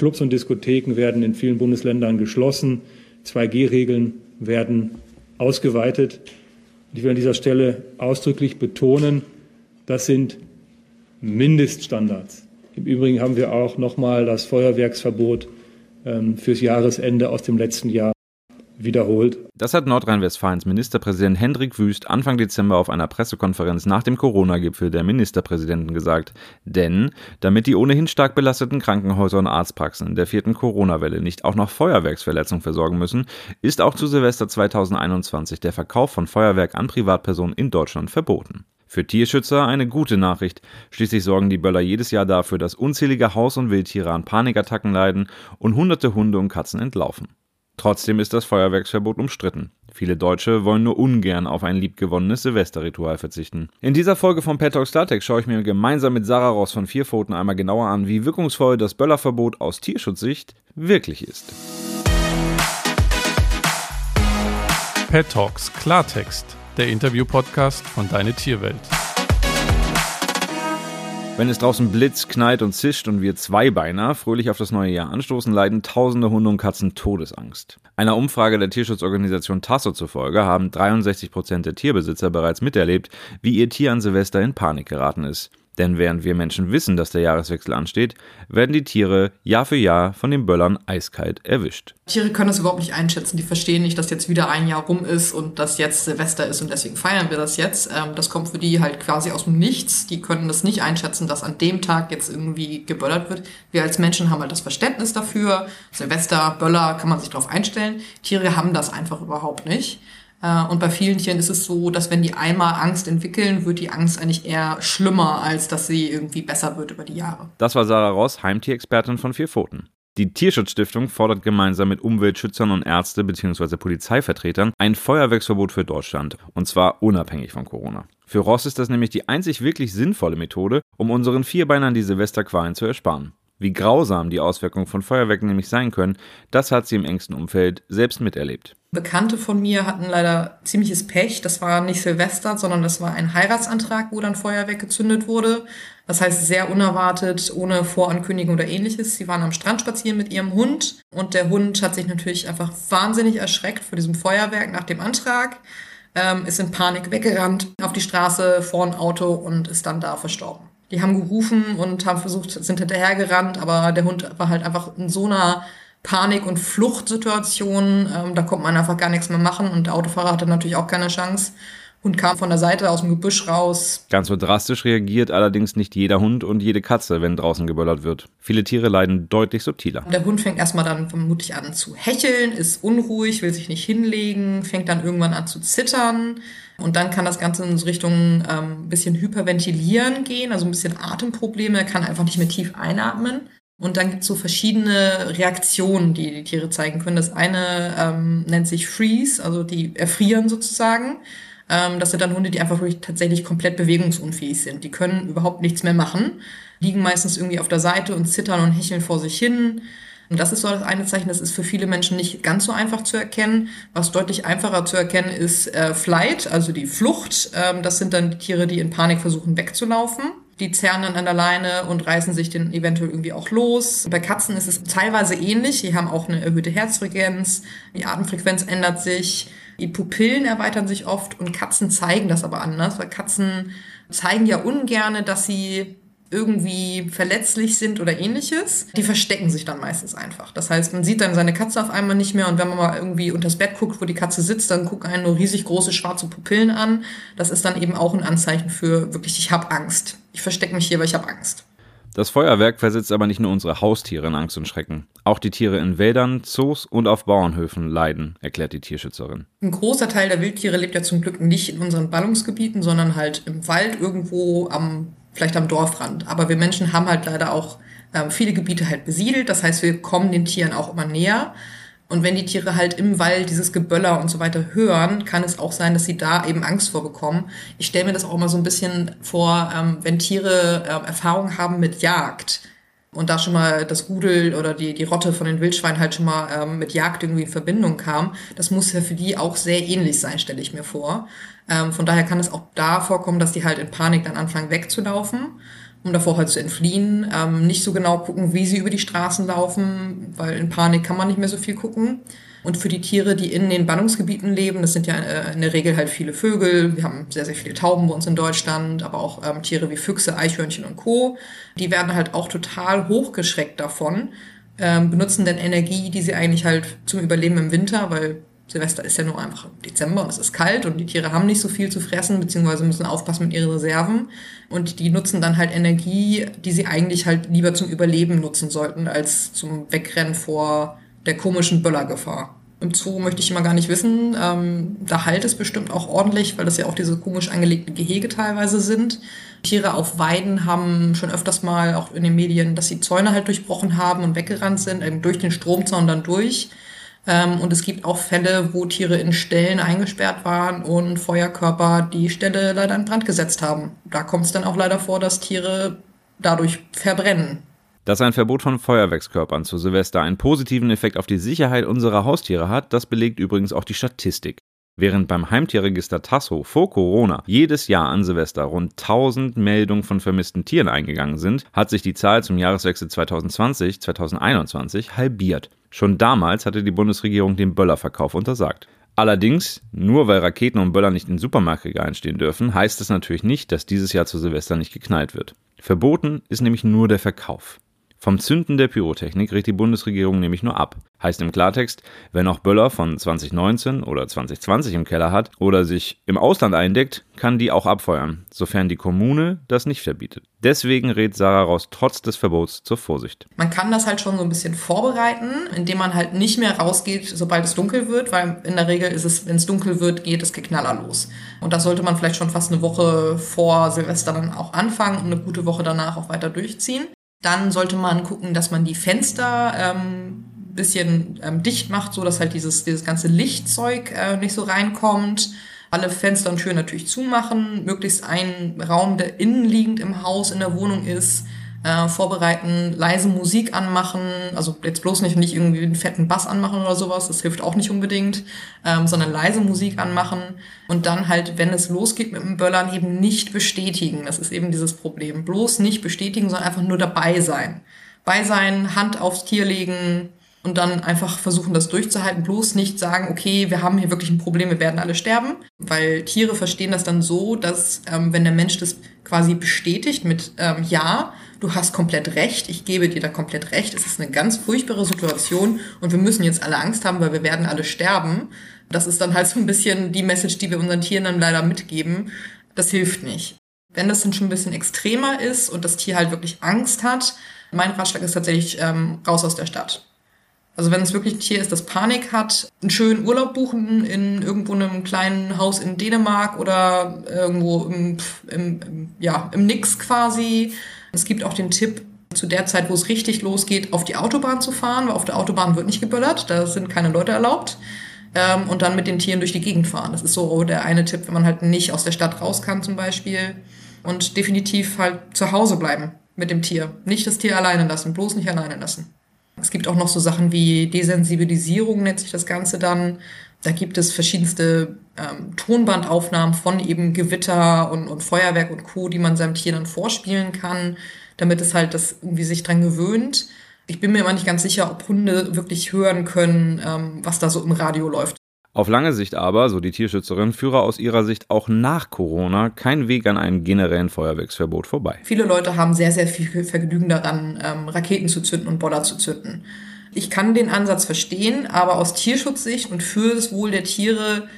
Clubs und Diskotheken werden in vielen Bundesländern geschlossen. 2G-Regeln werden ausgeweitet. Ich will an dieser Stelle ausdrücklich betonen, das sind Mindeststandards. Im Übrigen haben wir auch noch mal das Feuerwerksverbot ähm, fürs Jahresende aus dem letzten Jahr wiederholt. Das hat Nordrhein-Westfalens Ministerpräsident Hendrik Wüst Anfang Dezember auf einer Pressekonferenz nach dem Corona-Gipfel der Ministerpräsidenten gesagt. Denn damit die ohnehin stark belasteten Krankenhäuser und Arztpraxen in der vierten Corona-Welle nicht auch noch Feuerwerksverletzungen versorgen müssen, ist auch zu Silvester 2021 der Verkauf von Feuerwerk an Privatpersonen in Deutschland verboten. Für Tierschützer eine gute Nachricht. Schließlich sorgen die Böller jedes Jahr dafür, dass unzählige Haus- und Wildtiere an Panikattacken leiden und hunderte Hunde und Katzen entlaufen. Trotzdem ist das Feuerwerksverbot umstritten. Viele Deutsche wollen nur ungern auf ein liebgewonnenes Silvesterritual verzichten. In dieser Folge von Pet Talks Klartext schaue ich mir gemeinsam mit Sarah Ross von Vierpfoten einmal genauer an, wie wirkungsvoll das Böllerverbot aus Tierschutzsicht wirklich ist. Pet Talks Klartext der Interview-Podcast von Deine Tierwelt. Wenn es draußen blitzt, knallt und zischt und wir Zweibeiner fröhlich auf das neue Jahr anstoßen, leiden tausende Hunde und Katzen Todesangst. Einer Umfrage der Tierschutzorganisation Tasso zufolge haben 63 Prozent der Tierbesitzer bereits miterlebt, wie ihr Tier an Silvester in Panik geraten ist. Denn während wir Menschen wissen, dass der Jahreswechsel ansteht, werden die Tiere Jahr für Jahr von den Böllern eiskalt erwischt. Tiere können das überhaupt nicht einschätzen. Die verstehen nicht, dass jetzt wieder ein Jahr rum ist und dass jetzt Silvester ist und deswegen feiern wir das jetzt. Ähm, das kommt für die halt quasi aus dem Nichts. Die können das nicht einschätzen, dass an dem Tag jetzt irgendwie geböllert wird. Wir als Menschen haben halt das Verständnis dafür. Silvester, Böller, kann man sich darauf einstellen. Tiere haben das einfach überhaupt nicht. Äh, und bei vielen Tieren ist es so, dass wenn die einmal Angst entwickeln, wird die Angst eigentlich eher schlimmer, als dass sie irgendwie besser wird über die Jahre. Das war Sarah Ross, Heimtierexpertin von Vier Pfoten. Die Tierschutzstiftung fordert gemeinsam mit Umweltschützern und Ärzte bzw. Polizeivertretern ein Feuerwerksverbot für Deutschland, und zwar unabhängig von Corona. Für Ross ist das nämlich die einzig wirklich sinnvolle Methode, um unseren Vierbeinern die Silvesterqualen zu ersparen. Wie grausam die Auswirkungen von Feuerwerken nämlich sein können, das hat sie im engsten Umfeld selbst miterlebt. Bekannte von mir hatten leider ziemliches Pech. Das war nicht Silvester, sondern das war ein Heiratsantrag, wo dann Feuerwerk gezündet wurde. Das heißt, sehr unerwartet, ohne Vorankündigung oder ähnliches. Sie waren am Strand spazieren mit ihrem Hund und der Hund hat sich natürlich einfach wahnsinnig erschreckt vor diesem Feuerwerk nach dem Antrag, ähm, ist in Panik weggerannt auf die Straße vor ein Auto und ist dann da verstorben. Die haben gerufen und haben versucht, sind hinterhergerannt, aber der Hund war halt einfach in so einer Panik- und Fluchtsituation. Ähm, da konnte man einfach gar nichts mehr machen und der Autofahrer hatte natürlich auch keine Chance. Hund kam von der Seite aus dem Gebüsch raus. Ganz so drastisch reagiert allerdings nicht jeder Hund und jede Katze, wenn draußen geböllert wird. Viele Tiere leiden deutlich subtiler. Der Hund fängt erstmal dann vermutlich an zu hecheln, ist unruhig, will sich nicht hinlegen, fängt dann irgendwann an zu zittern. Und dann kann das Ganze in Richtung ähm, bisschen Hyperventilieren gehen, also ein bisschen Atemprobleme. Er kann einfach nicht mehr tief einatmen. Und dann gibt es so verschiedene Reaktionen, die die Tiere zeigen können. Das eine ähm, nennt sich Freeze, also die erfrieren sozusagen. Ähm, das sind dann Hunde, die einfach wirklich tatsächlich komplett bewegungsunfähig sind. Die können überhaupt nichts mehr machen, liegen meistens irgendwie auf der Seite und zittern und hecheln vor sich hin. Und das ist so das eine Zeichen, das ist für viele Menschen nicht ganz so einfach zu erkennen. Was deutlich einfacher zu erkennen ist äh, Flight, also die Flucht. Ähm, das sind dann die Tiere, die in Panik versuchen wegzulaufen. Die zerren dann an der Leine und reißen sich den eventuell irgendwie auch los. Bei Katzen ist es teilweise ähnlich. Die haben auch eine erhöhte Herzfrequenz. Die Atemfrequenz ändert sich. Die Pupillen erweitern sich oft und Katzen zeigen das aber anders, weil Katzen zeigen ja ungerne, dass sie irgendwie verletzlich sind oder ähnliches, die verstecken sich dann meistens einfach. Das heißt, man sieht dann seine Katze auf einmal nicht mehr und wenn man mal irgendwie unters Bett guckt, wo die Katze sitzt, dann gucken einen nur riesig große schwarze Pupillen an. Das ist dann eben auch ein Anzeichen für wirklich, ich habe Angst. Ich verstecke mich hier, weil ich habe Angst. Das Feuerwerk versetzt aber nicht nur unsere Haustiere in Angst und Schrecken. Auch die Tiere in Wäldern, Zoos und auf Bauernhöfen leiden, erklärt die Tierschützerin. Ein großer Teil der Wildtiere lebt ja zum Glück nicht in unseren Ballungsgebieten, sondern halt im Wald irgendwo am, vielleicht am Dorfrand. Aber wir Menschen haben halt leider auch ähm, viele Gebiete halt besiedelt. Das heißt, wir kommen den Tieren auch immer näher. Und wenn die Tiere halt im Wald dieses Geböller und so weiter hören, kann es auch sein, dass sie da eben Angst vorbekommen. Ich stelle mir das auch mal so ein bisschen vor, ähm, wenn Tiere äh, Erfahrung haben mit Jagd und da schon mal das Rudel oder die, die Rotte von den Wildschweinen halt schon mal ähm, mit Jagd irgendwie in Verbindung kam, das muss ja für die auch sehr ähnlich sein, stelle ich mir vor. Ähm, von daher kann es auch da vorkommen, dass die halt in Panik dann anfangen wegzulaufen. um davor halt zu entfliehen. Ähm, nicht so genau gucken, wie sie über die Straßen laufen, weil in Panik kann man nicht mehr so viel gucken. Und für die Tiere, die in den Ballungsgebieten leben, das sind ja äh, in der Regel halt viele Vögel. Wir haben sehr, sehr viele Tauben bei uns in Deutschland, aber auch ähm, Tiere wie Füchse, Eichhörnchen und Co. Die werden halt auch total hochgeschreckt davon, ähm, benutzen dann Energie, die sie eigentlich halt zum Überleben im Winter, weil Silvester ist ja nur einfach Dezember und es ist kalt und die Tiere haben nicht so viel zu fressen, beziehungsweise müssen aufpassen mit ihren Reserven. Und die nutzen dann halt Energie, die sie eigentlich halt lieber zum Überleben nutzen sollten, als zum Wegrennen vor der komischen Böllergefahr. Im Zoo möchte ich immer gar nicht wissen. Ähm, da halt es bestimmt auch ordentlich, weil das ja auch diese komisch angelegten Gehege teilweise sind. Tiere auf Weiden haben schon öfters mal auch in den Medien, dass sie Zäune halt durchbrochen haben und weggerannt sind, eben durch den Stromzaun dann durch. Ähm, und es gibt auch Fälle, wo Tiere in Ställen eingesperrt waren und Feuerkörper die Stelle leider in Brand gesetzt haben. Da kommt es dann auch leider vor, dass Tiere dadurch verbrennen. Dass ein Verbot von Feuerwerkskörpern zu Silvester einen positiven Effekt auf die Sicherheit unserer Haustiere hat, das belegt übrigens auch die Statistik. Während beim Heimtierregister Tasso vor Corona jedes Jahr an Silvester rund 1000 Meldungen von vermissten Tieren eingegangen sind, hat sich die Zahl zum Jahreswechsel 2020-2021 halbiert. Schon damals hatte die Bundesregierung den Böllerverkauf untersagt. Allerdings, nur weil Raketen und Böller nicht in Supermarktregalen stehen dürfen, heißt es natürlich nicht, dass dieses Jahr zu Silvester nicht geknallt wird. Verboten ist nämlich nur der Verkauf. Vom Zünden der Pyrotechnik rät die Bundesregierung nämlich nur ab. Heißt im Klartext, wer noch Böller von 2019 oder 2020 im Keller hat oder sich im Ausland eindeckt, kann die auch abfeuern, sofern die Kommune das nicht verbietet. Deswegen rät Sarah Ross trotz des Verbots zur Vorsicht. Man kann das halt schon so ein bisschen vorbereiten, indem man halt nicht mehr rausgeht, sobald es dunkel wird, weil in der Regel ist es, wenn es dunkel wird, geht es Geknaller los. Und das sollte man vielleicht schon fast eine Woche vor Silvester dann auch anfangen und eine gute Woche danach auch weiter durchziehen. Dann sollte man gucken, dass man die Fenster ähm, bisschen ähm, dicht macht, so dass halt dieses, dieses ganze Lichtzeug äh, nicht so reinkommt. Alle Fenster und Türen natürlich zumachen, möglichst ein Raum, der innenliegend im Haus, in der Wohnung ist, äh, vorbereiten, leise Musik anmachen, also jetzt bloß nicht, nicht irgendwie einen fetten Bass anmachen oder sowas, das hilft auch nicht unbedingt, ähm, sondern leise Musik anmachen und dann halt, wenn es losgeht mit dem Böllern, eben nicht bestätigen. Das ist eben dieses Problem. Bloß nicht bestätigen, sondern einfach nur dabei sein. Bei sein, Hand aufs Tier legen, und dann einfach versuchen, das durchzuhalten. Bloß nicht sagen, okay, wir haben hier wirklich ein Problem, wir werden alle sterben. Weil Tiere verstehen das dann so, dass ähm, wenn der Mensch das quasi bestätigt mit ähm, Ja, du hast komplett recht, ich gebe dir da komplett recht, es ist eine ganz furchtbare Situation und wir müssen jetzt alle Angst haben, weil wir werden alle sterben. Das ist dann halt so ein bisschen die Message, die wir unseren Tieren dann leider mitgeben. Das hilft nicht. Wenn das dann schon ein bisschen extremer ist und das Tier halt wirklich Angst hat, mein Ratschlag ist tatsächlich ähm, raus aus der Stadt. Also wenn es wirklich ein Tier ist, das Panik hat, einen schönen Urlaub buchen in irgendwo einem kleinen Haus in Dänemark oder irgendwo im, im, im, ja, im Nix quasi. Es gibt auch den Tipp, zu der Zeit, wo es richtig losgeht, auf die Autobahn zu fahren, weil auf der Autobahn wird nicht geböllert, da sind keine Leute erlaubt. Ähm, und dann mit den Tieren durch die Gegend fahren. Das ist so der eine Tipp, wenn man halt nicht aus der Stadt raus kann zum Beispiel. Und definitiv halt zu Hause bleiben mit dem Tier. Nicht das Tier alleine lassen, bloß nicht alleine lassen. Es gibt auch noch so Sachen wie Desensibilisierung, nennt sich das Ganze dann. Da gibt es verschiedenste ähm, Tonbandaufnahmen von eben Gewitter und, und Feuerwerk und Co., die man seinem Tier dann vorspielen kann, damit es halt das irgendwie sich dran gewöhnt. Ich bin mir immer nicht ganz sicher, ob Hunde wirklich hören können, ähm, was da so im Radio läuft. Auf lange Sicht aber, so die Tierschützerin, führe aus ihrer Sicht auch nach Corona kein Weg an einem generellen Feuerwerksverbot vorbei. Viele Leute haben sehr, sehr viel Vergnügen daran, ähm, Raketen zu zünden und Boller zu zünden. Ich kann den Ansatz verstehen, aber aus Tierschutzsicht und für das Wohl der Tiere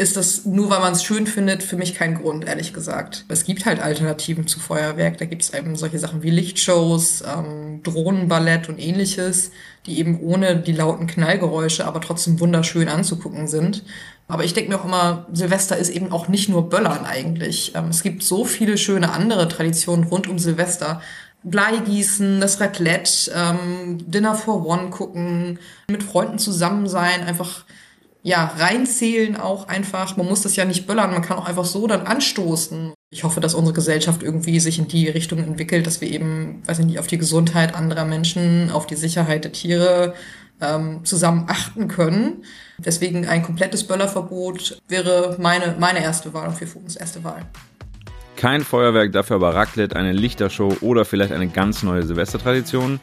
ist das nur, weil man es schön findet, für mich kein Grund, ehrlich gesagt. Es gibt halt Alternativen zu Feuerwerk. Da gibt es eben solche Sachen wie Lichtshows, ähm, Drohnenballett und ähnliches, die eben ohne die lauten Knallgeräusche, aber trotzdem wunderschön anzugucken sind. Aber ich denke mir auch immer, Silvester ist eben auch nicht nur Böllern eigentlich. Ähm, es gibt so viele schöne andere Traditionen rund um Silvester. Bleigießen, das Raclette, ähm, Dinner for One gucken, mit Freunden zusammen sein, einfach ja, reinzählen auch einfach. Man muss das ja nicht böllern, man kann auch einfach so dann anstoßen. Ich hoffe, dass unsere Gesellschaft irgendwie sich in die Richtung entwickelt, dass wir eben, weiß ich nicht, auf die Gesundheit anderer Menschen, auf die Sicherheit der Tiere ähm, zusammen achten können. Deswegen ein komplettes Böllerverbot wäre meine, meine erste Wahl und für uns erste Wahl. Kein Feuerwerk, dafür aber Raclette, eine Lichtershow oder vielleicht eine ganz neue Silvestertradition.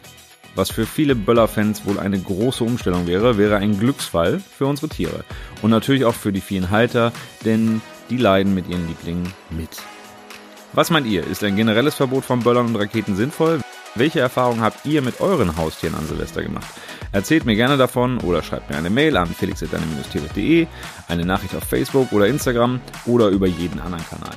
Was für viele Böller-Fans wohl eine große Umstellung wäre, wäre ein Glücksfall für unsere Tiere. Und natürlich auch für die vielen Halter, denn die leiden mit ihren Lieblingen mit. Was meint ihr? Ist ein generelles Verbot von Böllern und Raketen sinnvoll? Welche Erfahrungen habt ihr mit euren Haustieren an Silvester gemacht? Erzählt mir gerne davon oder schreibt mir eine Mail an felix.deine-tiere.de, eine Nachricht auf Facebook oder Instagram oder über jeden anderen Kanal.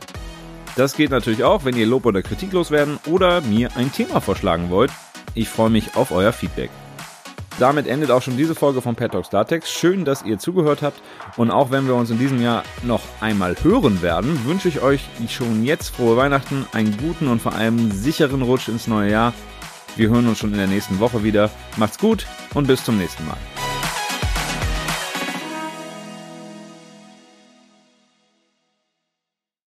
Das geht natürlich auch, wenn ihr Lob oder Kritik loswerden oder mir ein Thema vorschlagen wollt. Ich freue mich auf euer Feedback. Damit endet auch schon diese Folge von Pet Talks Latex. Schön, dass ihr zugehört habt. Und auch wenn wir uns in diesem Jahr noch einmal hören werden, wünsche ich euch schon jetzt frohe Weihnachten, einen guten und vor allem sicheren Rutsch ins neue Jahr. Wir hören uns schon in der nächsten Woche wieder. Macht's gut und bis zum nächsten Mal.